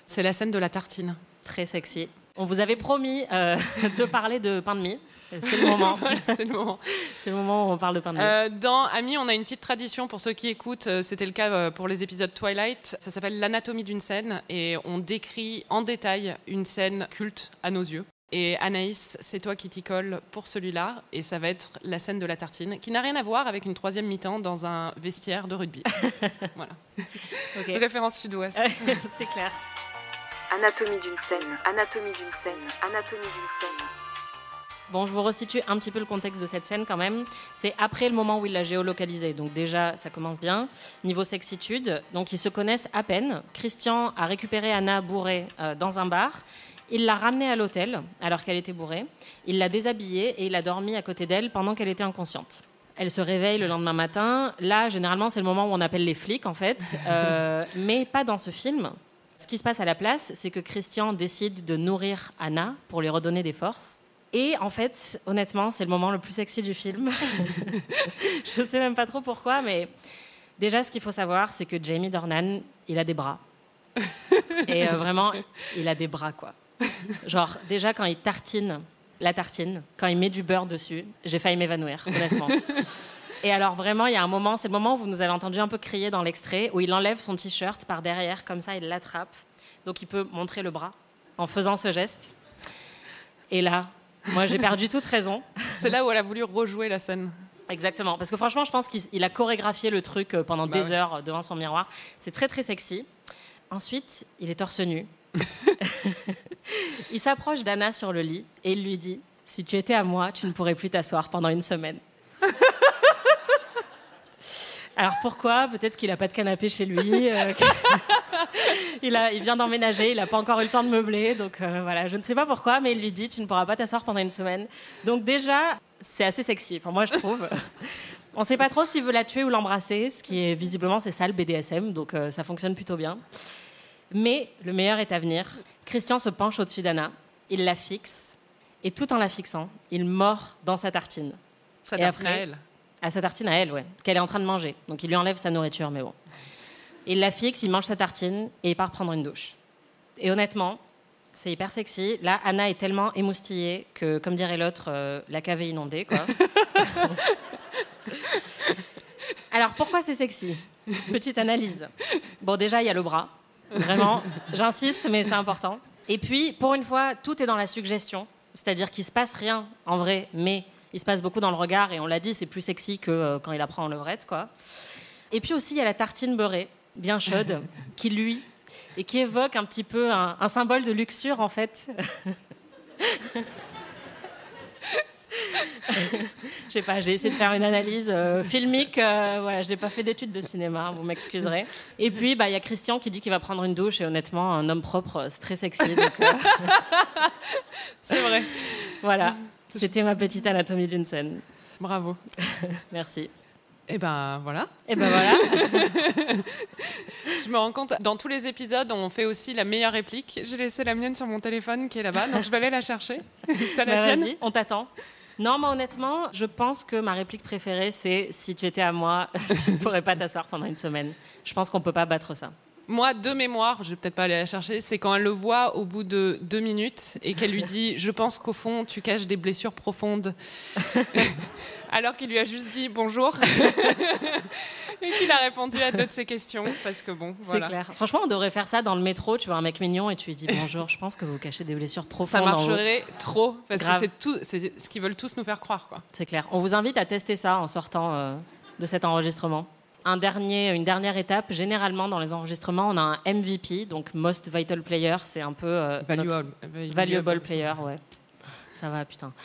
c'est la scène de la tartine. Très sexy. On vous avait promis euh, de parler de pain de mie. C'est le moment. Voilà, c'est le moment. c'est le moment où on parle de pain de mie. Euh, dans Ami, on a une petite tradition pour ceux qui écoutent. euh, C'était le cas euh, pour les épisodes Twilight. Ça s'appelle l'anatomie d'une scène et on décrit en détail une scène culte à nos yeux. Et Anaïs, c'est toi qui t'y colle pour celui-là, et ça va être la scène de la tartine, qui n'a rien à voir avec une troisième mi-temps dans un vestiaire de rugby. voilà. Ok. Référence sud-ouest. c'est clair. Anatomie d'une scène, anatomie d'une scène, anatomie d'une scène. Bon, je vous resitue un petit peu le contexte de cette scène quand même. C'est après le moment où il l'a géolocalisée. Donc déjà, ça commence bien. Niveau sexitude, donc ils se connaissent à peine. Christian a récupéré Anna bourrée euh, dans un bar. Il l'a ramenée à l'hôtel alors qu'elle était bourrée. Il l'a déshabillée et il a dormi à côté d'elle pendant qu'elle était inconsciente. Elle se réveille le lendemain matin. Là, généralement, c'est le moment où on appelle les flics, en fait. Euh, mais pas dans ce film. Ce qui se passe à la place, c'est que Christian décide de nourrir Anna pour lui redonner des forces. Et en fait, honnêtement, c'est le moment le plus sexy du film. Je sais même pas trop pourquoi, mais déjà, ce qu'il faut savoir, c'est que Jamie Dornan, il a des bras. Et euh, vraiment, il a des bras, quoi. Genre, déjà, quand il tartine la tartine, quand il met du beurre dessus, j'ai failli m'évanouir, honnêtement. Et alors, vraiment, il y a un moment, c'est le moment où vous nous avez entendu un peu crier dans l'extrait, où il enlève son t-shirt par derrière, comme ça, il l'attrape. Donc, il peut montrer le bras en faisant ce geste. Et là, moi, j'ai perdu toute raison. C'est là où elle a voulu rejouer la scène. Exactement, parce que franchement, je pense qu'il il a chorégraphié le truc euh, pendant Bah des ouais. heures euh, devant son miroir. C'est très très sexy. Ensuite, il est torse nu. il s'approche d'Anna sur le lit et il lui dit Si tu étais à moi, tu ne pourrais plus t'asseoir pendant une semaine. Alors pourquoi? Peut-être qu'il n'a pas de canapé chez lui. euh, il, a, il vient d'emménager, il n'a pas encore eu le temps de meubler. Donc euh, voilà, je ne sais pas pourquoi, mais il lui dit Tu ne pourras pas t'asseoir pendant une semaine. Donc déjà, c'est assez sexy. Enfin, moi, je trouve. On ne sait pas trop s'il veut la tuer ou l'embrasser, ce qui est visiblement, c'est ça le BDSM, donc euh, ça fonctionne plutôt bien. Mais le meilleur est à venir. Christian se penche au-dessus d'Anna, il la fixe, et tout en la fixant, il mord dans sa tartine. Ça Et tartine à après- elle. À sa tartine à elle, ouais, qu'elle est en train de manger. Donc il lui enlève sa nourriture, mais bon. Il la fixe, il mange sa tartine et il part prendre une douche. Et honnêtement, c'est hyper sexy. Là, Anna est tellement émoustillée que, comme dirait l'autre, euh, la cave est inondée, quoi. Alors pourquoi c'est sexy? Petite analyse. Bon, déjà, il y a le bras. Vraiment, j'insiste, mais c'est important. Et puis, pour une fois, tout est dans la suggestion. C'est-à-dire qu'il se passe rien en vrai, mais Il se passe beaucoup dans le regard et on l'a dit, c'est plus sexy que euh, quand il apprend en levrette, quoi. Et puis aussi, il y a la tartine beurrée, bien chaude, qui lui et qui évoque un petit peu un, un symbole de luxure en fait. Je sais pas, j'ai essayé de faire une analyse euh, filmique. Euh, voilà, je n'ai pas fait d'études de cinéma, vous m'excuserez. Et puis, bah, il y a Christian qui dit qu'il va prendre une douche. Et honnêtement, un homme propre, c'est très sexy. euh, C'est vrai. voilà, c'était ma petite anatomie d'une scène. Bravo. Merci. Et ben voilà. Et ben voilà. Je me rends compte, dans tous les épisodes, on fait aussi la meilleure réplique. J'ai laissé la mienne sur mon téléphone qui est là-bas, donc je vais aller la chercher. T'as la Bah, tienne on t'attend. Non, moi honnêtement, je pense que ma réplique préférée, c'est si tu étais à moi, tu ne pourrais pas t'asseoir pendant une semaine. Je pense qu'on peut pas battre ça. Moi, de mémoire, je vais peut-être pas aller la chercher, c'est quand elle le voit au bout de deux minutes et qu'elle lui dit Je pense qu'au fond, tu caches des blessures profondes. Alors qu'il lui a juste dit bonjour et qu'il a répondu à de ses questions. Parce que bon, voilà. C'est clair. Franchement, on devrait faire ça dans le métro. Tu vois un mec mignon et tu lui dis bonjour. Je pense que vous cachez des blessures profondes. Ça en marcherait trop parce Grave. que c'est tout, c'est ce qu'ils veulent tous nous faire croire, quoi. C'est clair. On vous invite à tester ça en sortant euh, de cet enregistrement. Un dernier, une dernière étape, généralement dans les enregistrements, on a un MVP, donc Most Vital Player, c'est un peu euh, notre- Valuable. Valuable Player, ouais. Ça va, putain.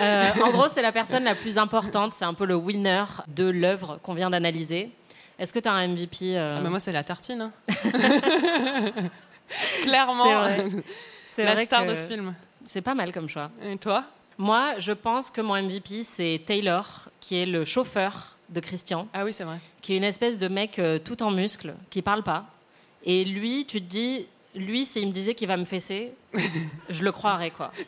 Euh, en gros, c'est la personne la plus importante, c'est un peu le winner de l'œuvre qu'on vient d'analyser. Est-ce que tu as un MVP euh, Ah, mais moi, c'est la tartine. hein. Clairement. C'est la vrai star que de ce film. C'est pas mal comme choix. Et toi? Moi, je pense que mon MVP, c'est Taylor, qui est le chauffeur de Christian, Ah oui, c'est vrai. qui est une espèce de mec euh, tout en muscles, qui parle pas. Et lui, tu te dis, lui, s'il me disait qu'il va me fesser, je le croirais, quoi.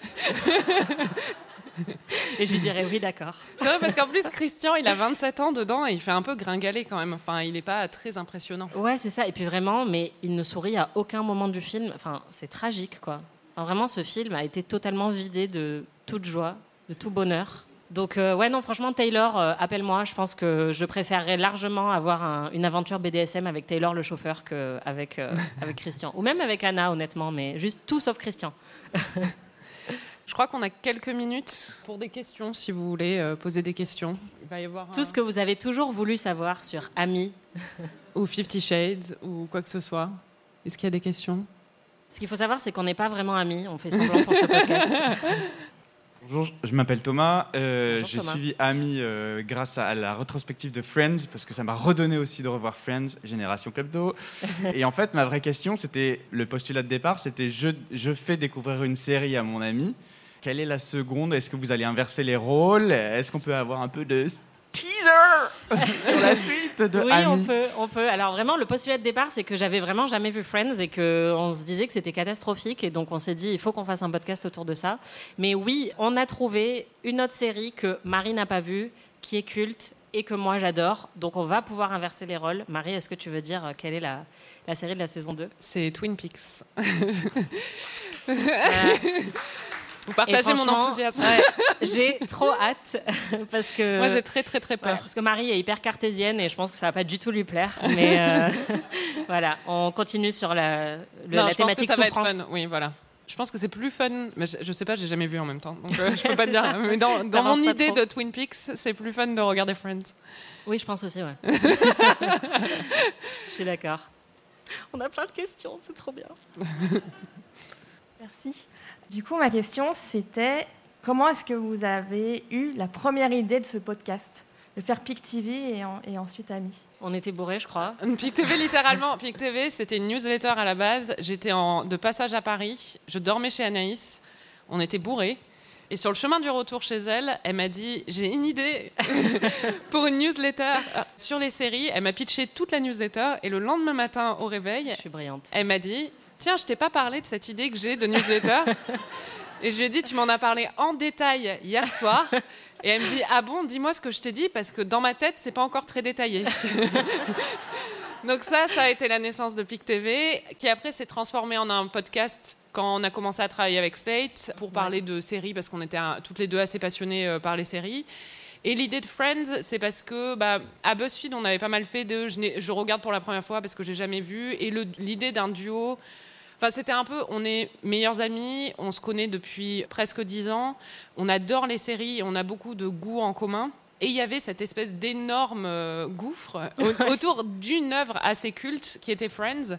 Et je lui dirais oui, d'accord. C'est vrai parce qu'en plus, Christian, il a 27 ans dedans et il fait un peu gringaler quand même. Enfin, il n'est pas très impressionnant. Ouais, c'est ça. Et puis vraiment, mais il ne sourit à aucun moment du film. Enfin, c'est tragique, quoi. Vraiment, ce film a été totalement vidé de toute joie, de tout bonheur. Donc, euh, ouais, non, franchement, Taylor, euh, appelle-moi. Je pense que je préférerais largement avoir un- une aventure BDSM avec Taylor, le chauffeur, qu'avec euh, avec Christian. Ou même avec Anna, honnêtement, mais juste tout sauf Christian. Je crois qu'on a quelques minutes pour des questions, si vous voulez poser des questions. Il va y avoir Tout ce que vous avez toujours voulu savoir sur Ami. ou Fifty Shades ou quoi que ce soit. Est-ce qu'il y a des questions? Ce qu'il faut savoir, c'est qu'on n'est pas vraiment amis. On fait semblant pour ce podcast. Bonjour, je m'appelle Thomas. Euh, J'ai suivi Ami euh, grâce à la rétrospective de Friends parce que ça m'a redonné aussi de revoir Friends, Génération Club d'eau. Et en fait, ma vraie question, c'était le postulat de départ, c'était je, je fais découvrir une série à mon ami. Quelle est la seconde? Est-ce que vous allez inverser les rôles? Est-ce qu'on peut avoir un peu de teaser sur la suite de oui, Ami on peut, on peut. Alors vraiment, le postulat de départ, c'est que j'avais vraiment jamais vu Friends et que on se disait que c'était catastrophique et donc on s'est dit il faut qu'on fasse un podcast autour de ça. Mais oui, on a trouvé une autre série que Marie n'a pas vue, qui est culte et que moi j'adore. Donc on va pouvoir inverser les rôles. Marie, est-ce que tu veux dire euh, quelle est la, la série de la saison 2 C'est Twin Peaks. Euh, Vous partagez mon enthousiasme. ouais, j'ai trop hâte parce que Moi, j'ai très très très Ouais, peur. parce que Marie est hyper cartésienne et je pense que ça va pas du tout lui plaire. Mais euh, voilà, on continue sur la, le- non, la je pense que thématique ça va être fun. Oui, voilà. Je pense que c'est plus fun, mais je, je sais pas, j'ai jamais vu en même temps, donc euh, je peux pas dire. ça. Mais dans, mon idée trop. de Twin Peaks, c'est plus fun de regarder Friends. Oui, je pense aussi, ouais. je suis d'accord. On a plein de questions, c'est trop bien. Merci. Du coup, ma question, c'était comment est-ce que vous avez eu la première idée de ce podcast De faire PIC TV et, en- et ensuite Ami? On était bourrés, je crois. Pic TV, littéralement. Pic TV, c'était une newsletter à la base. J'étais en, de passage à Paris. Je dormais chez Anaïs. On était bourrés. Et sur le chemin du retour chez elle, elle m'a dit J'ai une idée pour une newsletter euh, sur les séries. Elle m'a pitché toute la newsletter. Et le lendemain matin, au réveil, Je suis brillante. elle m'a dit Tiens, je t'ai pas parlé de cette idée que j'ai de newsletter. Et je lui ai dit Tu m'en as parlé en détail hier soir. Et elle me dit Ah bon, dis-moi ce que je t'ai dit, parce que dans ma tête, c'est pas encore très détaillé. Donc, ça, ça a été la naissance de PIC TV, qui après s'est transformé en un podcast quand on a commencé à travailler avec Slate pour parler de séries, parce qu'on était toutes les deux assez passionnées euh, par les séries. Et l'idée de Friends, c'est parce que bah, à BuzzFeed, on avait pas mal fait de je, je regarde pour la première fois parce que j'ai jamais vu. Et l'idée d'un duo. Enfin, c'était un peu, on est meilleurs amis, on se connaît depuis presque dix ans, on adore les séries, on a beaucoup de goûts en commun. Et il y avait cette espèce d'énorme euh, gouffre au- autour d'une œuvre assez culte qui était Friends.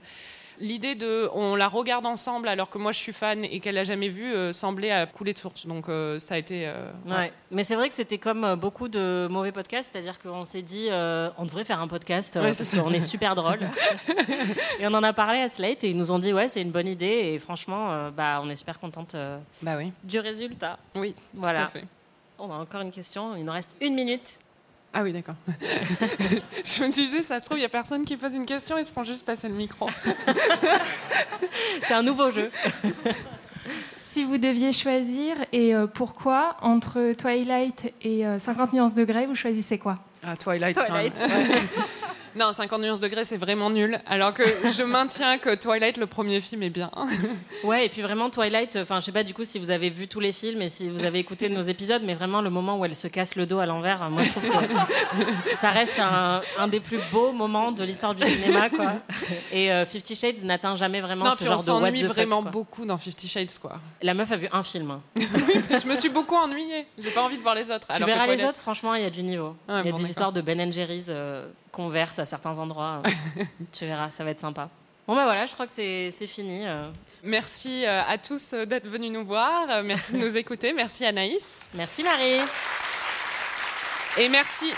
L'idée de on la regarde ensemble alors que moi je suis fan et qu'elle l'a jamais vue euh, semblait à couler de source. Donc euh, ça a été. euh, Ouais. Mais c'est vrai que c'était comme beaucoup de mauvais podcasts, c'est-à-dire qu'on s'est dit euh, on devrait faire un podcast euh, Ouais, c'est parce qu'on est super drôle. et on en a parlé à Slate et ils nous ont dit ouais c'est une bonne idée et franchement euh, bah on est super contente euh, Bah oui. du résultat. Oui, Voilà. tout à fait. On a encore une question, il nous reste une minute. Ah oui, d'accord. je me disais, ça se trouve, il n'y a personne qui pose une question, ils se font juste passer le micro. C'est un nouveau jeu. Si vous deviez choisir, et euh, pourquoi, entre Twilight et euh, 50 nuances degrés, vous choisissez quoi? Ah, Twilight. Twilight. quand même. Non, 50 nuances degrés, c'est vraiment nul. Alors que je maintiens que Twilight, le premier film, est bien. Ouais, et puis vraiment Twilight, enfin je sais pas du coup si vous avez vu tous les films et si vous avez écouté nos épisodes, mais vraiment le moment où elle se casse le dos à l'envers, moi je trouve que ça reste un, un des plus beaux moments de l'histoire du cinéma, quoi. Et euh, Fifty Shades n'atteint jamais vraiment non, ce puis on genre de what s'ennuie the fuck, vraiment quoi. beaucoup dans Fifty Shades, quoi. La meuf a vu un film. hein. je me suis beaucoup ennuyée. J'ai pas envie de voir les autres. Tu alors verras les autres, franchement, il y a du niveau. Il y a bon, des histoires de Ben Jerry's euh, qu'on verse à certains endroits. tu verras, ça va être sympa. Bon bah voilà, je crois que c'est fini. euh. Merci euh, à tous euh, d'être venus nous voir. Merci de nous écouter. Merci Anaïs. Merci Marie. Et merci.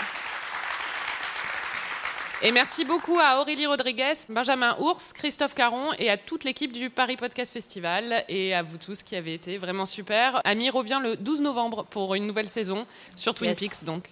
Et merci beaucoup à Aurélie Rodriguez, Benjamin Ours, Christophe Caron et à toute l'équipe du Paris Podcast Festival et à vous tous qui avez été vraiment super. Ami revient le 12 novembre pour une nouvelle saison sur Twin Yes. Peaks donc.